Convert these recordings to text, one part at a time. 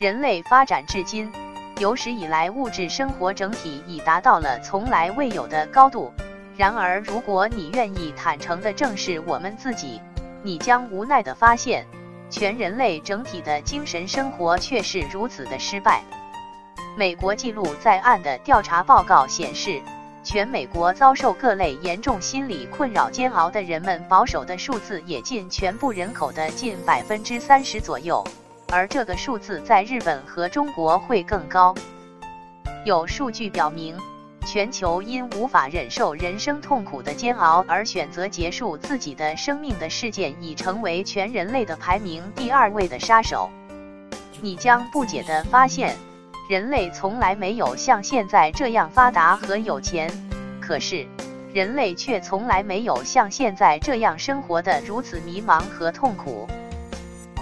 人类发展至今，有史以来物质生活整体已达到了从来未有的高度。然而，如果你愿意坦诚地正视我们自己，你将无奈地发现，全人类整体的精神生活却是如此的失败。美国记录在案的调查报告显示。全美国遭受各类严重心理困扰煎熬的人们，保守的数字也近全部人口的近百分之三十左右，而这个数字在日本和中国会更高。有数据表明，全球因无法忍受人生痛苦的煎熬而选择结束自己的生命的事件，已成为全人类的排名第二位的杀手。你将不解地发现。人类从来没有像现在这样发达和有钱，可是人类却从来没有像现在这样生活的如此迷茫和痛苦。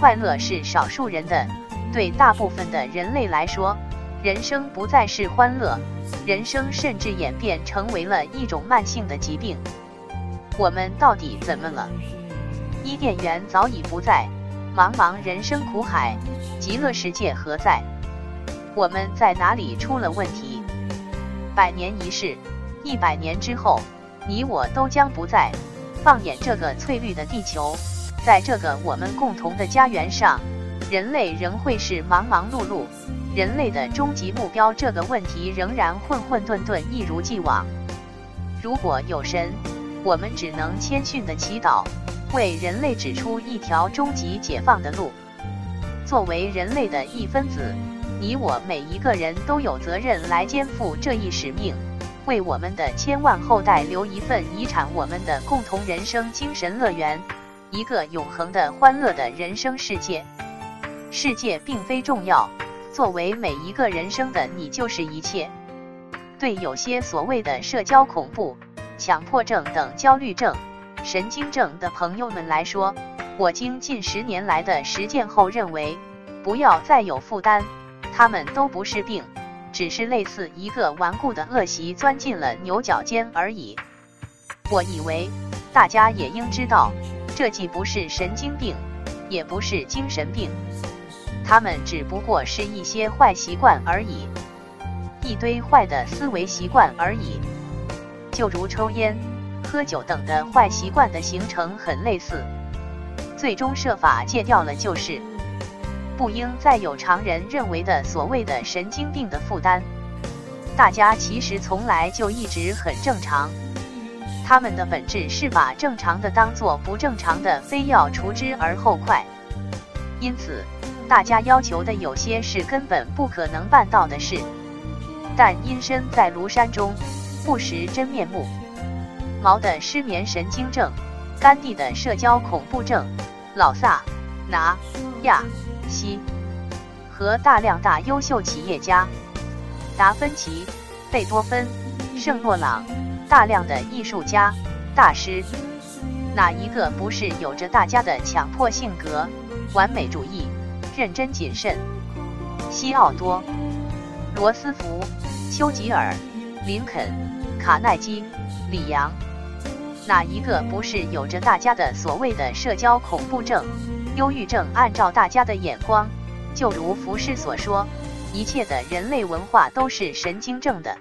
快乐是少数人的，对大部分的人类来说，人生不再是欢乐，人生甚至演变成为了一种慢性的疾病。我们到底怎么了？伊甸园早已不在，茫茫人生苦海，极乐世界何在？我们在哪里出了问题？百年一世，一百年之后，你我都将不在。放眼这个翠绿的地球，在这个我们共同的家园上，人类仍会是忙忙碌碌。人类的终极目标这个问题仍然混混沌沌，一如既往。如果有神，我们只能谦逊的祈祷，为人类指出一条终极解放的路。作为人类的一分子。你我每一个人都有责任来肩负这一使命，为我们的千万后代留一份遗产，我们的共同人生精神乐园，一个永恒的欢乐的人生世界。世界并非重要，作为每一个人生的你就是一切。对有些所谓的社交恐怖、强迫症等焦虑症、神经症的朋友们来说，我经近十年来的实践后认为，不要再有负担。他们都不是病，只是类似一个顽固的恶习钻进了牛角尖而已。我以为大家也应知道，这既不是神经病，也不是精神病，他们只不过是一些坏习惯而已，一堆坏的思维习惯而已，就如抽烟、喝酒等的坏习惯的形成很类似，最终设法戒掉了就是。不应再有常人认为的所谓的神经病的负担。大家其实从来就一直很正常，他们的本质是把正常的当做不正常的，非要除之而后快。因此，大家要求的有些是根本不可能办到的事。但阴身在庐山中，不识真面目。毛的失眠神经症，甘地的社交恐怖症，老萨拿亚。西和大量大优秀企业家，达芬奇、贝多芬、圣洛朗，大量的艺术家、大师，哪一个不是有着大家的强迫性格、完美主义、认真谨慎？西奥多、罗斯福、丘吉尔、林肯、卡耐基、李阳，哪一个不是有着大家的所谓的社交恐怖症？忧郁症，按照大家的眼光，就如福士所说，一切的人类文化都是神经症的。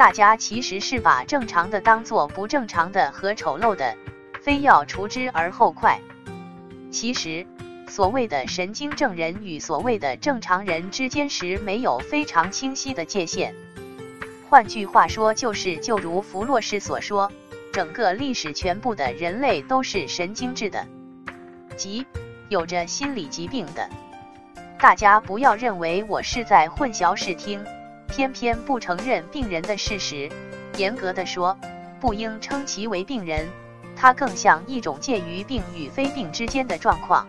大家其实是把正常的当做不正常的和丑陋的，非要除之而后快。其实，所谓的神经症人与所谓的正常人之间时没有非常清晰的界限。换句话说，就是就如弗洛士所说，整个历史全部的人类都是神经质的。即有着心理疾病的，大家不要认为我是在混淆视听，偏偏不承认病人的事实。严格的说，不应称其为病人，它更像一种介于病与非病之间的状况。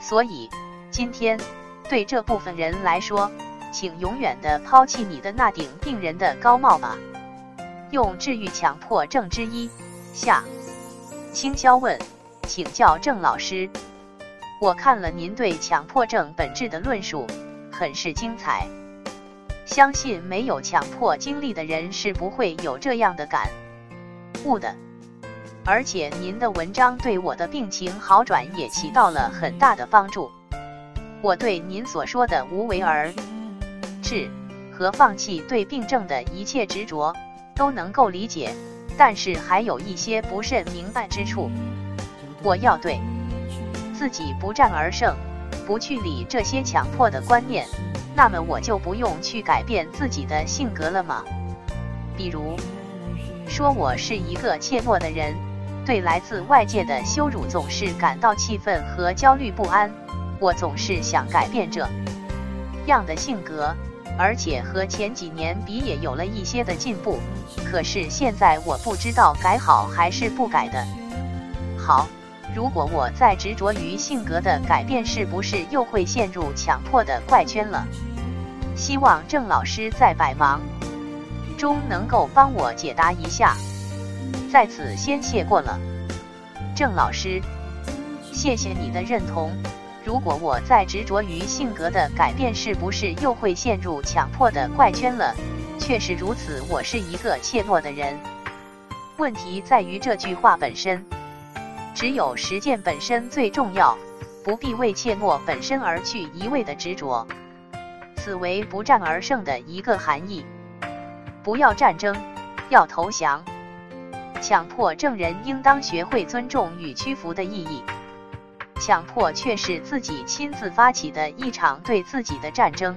所以，今天对这部分人来说，请永远的抛弃你的那顶病人的高帽吧。用治愈强迫症之一下，轻销问。请教郑老师，我看了您对强迫症本质的论述，很是精彩。相信没有强迫经历的人是不会有这样的感悟的。而且您的文章对我的病情好转也起到了很大的帮助。我对您所说的无为而治和放弃对病症的一切执着都能够理解，但是还有一些不甚明白之处。我要对自己不战而胜，不去理这些强迫的观念，那么我就不用去改变自己的性格了吗？比如说，我是一个怯懦的人，对来自外界的羞辱总是感到气愤和焦虑不安。我总是想改变这样的性格，而且和前几年比也有了一些的进步。可是现在我不知道改好还是不改的好。如果我再执着于性格的改变，是不是又会陷入强迫的怪圈了？希望郑老师在百忙中能够帮我解答一下。在此先谢过了，郑老师，谢谢你的认同。如果我再执着于性格的改变，是不是又会陷入强迫的怪圈了？确实如此，我是一个怯懦的人。问题在于这句话本身。只有实践本身最重要，不必为怯懦本身而去一味的执着，此为不战而胜的一个含义。不要战争，要投降。强迫证人应当学会尊重与屈服的意义。强迫却是自己亲自发起的一场对自己的战争，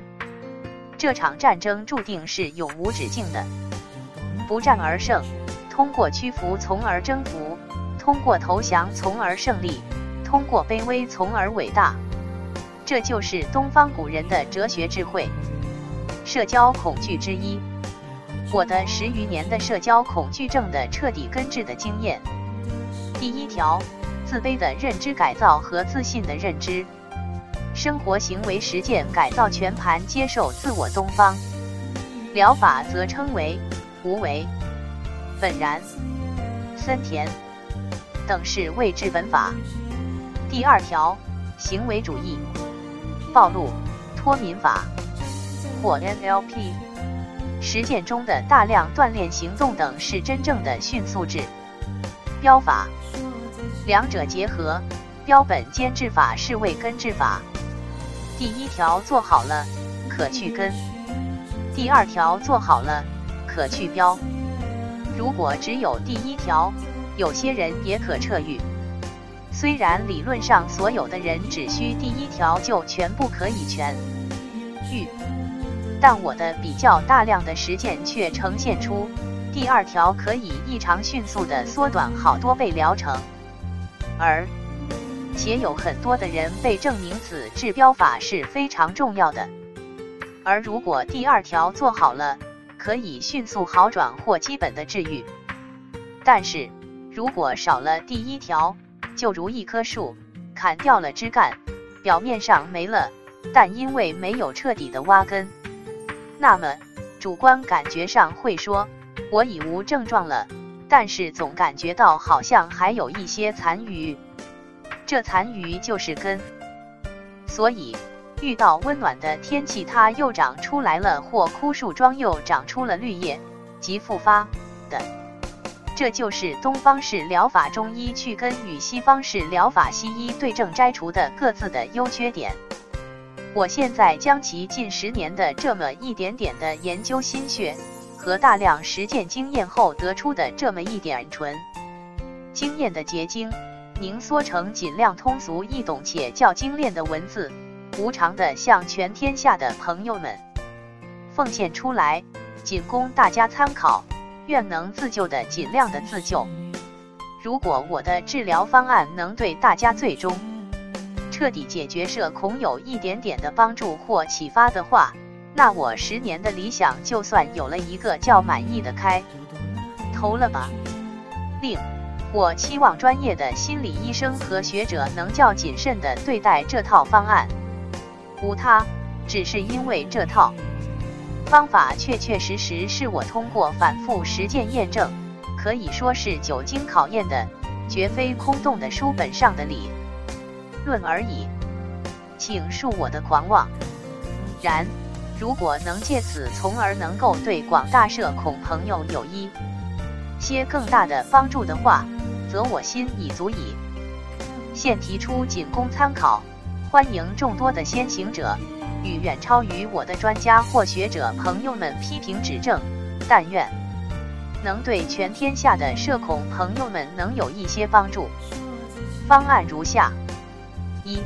这场战争注定是永无止境的。不战而胜，通过屈服从而征服。通过投降，从而胜利；通过卑微，从而伟大。这就是东方古人的哲学智慧。社交恐惧之一，我的十余年的社交恐惧症的彻底根治的经验。第一条，自卑的认知改造和自信的认知。生活行为实践改造全盘接受自我。东方疗法则称为无为、本然、森田。等是未治本法。第二条，行为主义暴露脱敏法或 NLP 实践中的大量锻炼行动等是真正的迅速治标法，两者结合，标本兼治法是为根治法。第一条做好了，可去根；第二条做好了，可去标。如果只有第一条，有些人也可撤愈，虽然理论上所有的人只需第一条就全部可以痊愈，但我的比较大量的实践却呈现出第二条可以异常迅速的缩短好多倍疗程，而且有很多的人被证明此治标法是非常重要的。而如果第二条做好了，可以迅速好转或基本的治愈，但是。如果少了第一条，就如一棵树砍掉了枝干，表面上没了，但因为没有彻底的挖根，那么主观感觉上会说，我已无症状了，但是总感觉到好像还有一些残余，这残余就是根。所以遇到温暖的天气，它又长出来了，或枯树桩又长出了绿叶，即复发的。这就是东方式疗法中医去根与西方式疗法西医对症摘除的各自的优缺点。我现在将其近十年的这么一点点的研究心血和大量实践经验后得出的这么一点纯经验的结晶，凝缩成尽量通俗易懂且较精炼的文字，无偿的向全天下的朋友们奉献出来，仅供大家参考。愿能自救的尽量的自救。如果我的治疗方案能对大家最终彻底解决社恐有一点点的帮助或启发的话，那我十年的理想就算有了一个较满意的开头了吧。另，我期望专业的心理医生和学者能较谨慎的对待这套方案。无他，只是因为这套。方法确确实实是我通过反复实践验证，可以说是久经考验的，绝非空洞的书本上的理论而已。请恕我的狂妄。然，如果能借此从而能够对广大社恐朋友有一些更大的帮助的话，则我心已足矣。现提出仅供参考，欢迎众多的先行者与远超于我的专家或学者朋友们批评指正，但愿能对全天下的社恐朋友们能有一些帮助。方案如下：一、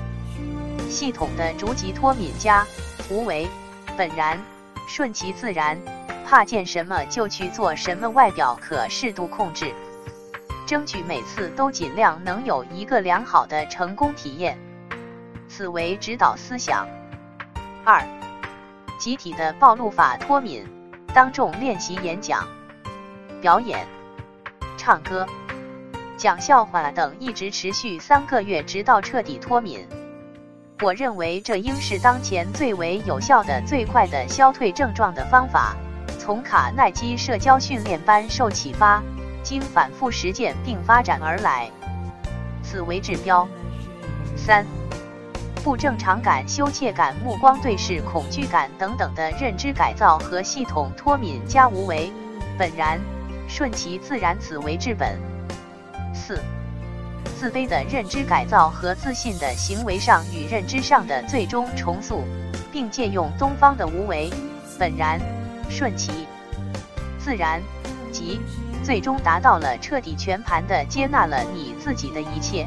系统的逐级脱敏加无为本然，顺其自然，怕见什么就去做什么，外表可适度控制，争取每次都尽量能有一个良好的成功体验。此为指导思想。二、集体的暴露法脱敏，当众练习演讲、表演、唱歌、讲笑话等，一直持续三个月，直到彻底脱敏。我认为这应是当前最为有效的、最快的消退症状的方法。从卡耐基社交训练班受启发，经反复实践并发展而来。此为指标。三。不正常感、羞怯感、目光对视、恐惧感等等的认知改造和系统脱敏加无为。本然，顺其自然，此为治本。四、自卑的认知改造和自信的行为上与认知上的最终重塑，并借用东方的无为。本然，顺其。自然，即最终达到了彻底全盘的接纳了你自己的一切。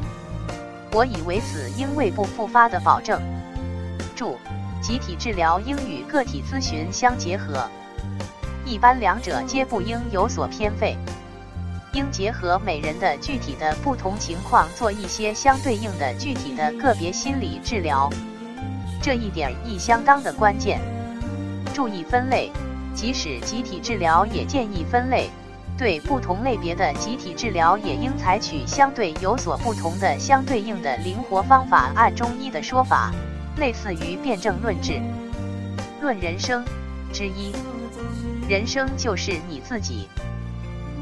我以为此应未不复发的保证。注：集体治疗应与个体咨询相结合，一般两者皆不应有所偏废，应结合每人的具体的不同情况，做一些相对应的具体的个别心理治疗。这一点亦相当的关键。注意分类，即使集体治疗也建议分类。对不同类别的集体治疗，也应采取相对有所不同的相对应的灵活方法。按中医的说法，类似于辩证论治、论人生之一。人生就是你自己。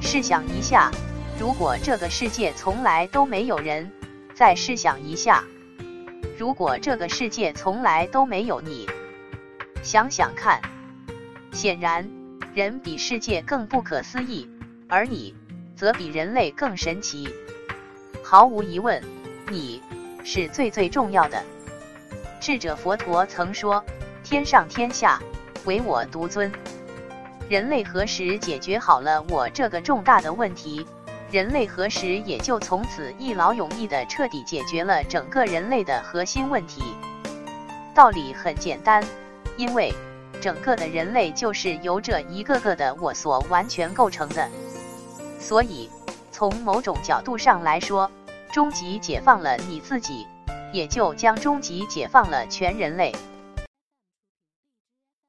试想一下，如果这个世界从来都没有人，再试想一下，如果这个世界从来都没有你，想想看，显然，人比世界更不可思议。而你，则比人类更神奇。毫无疑问，你是最最重要的。智者佛陀曾说：“天上天下，唯我独尊。”人类何时解决好了我这个重大的问题，人类何时也就从此一劳永逸的彻底解决了整个人类的核心问题。道理很简单，因为整个的人类就是由这一个个的我所完全构成的。所以，从某种角度上来说，终极解放了你自己，也就将终极解放了全人类。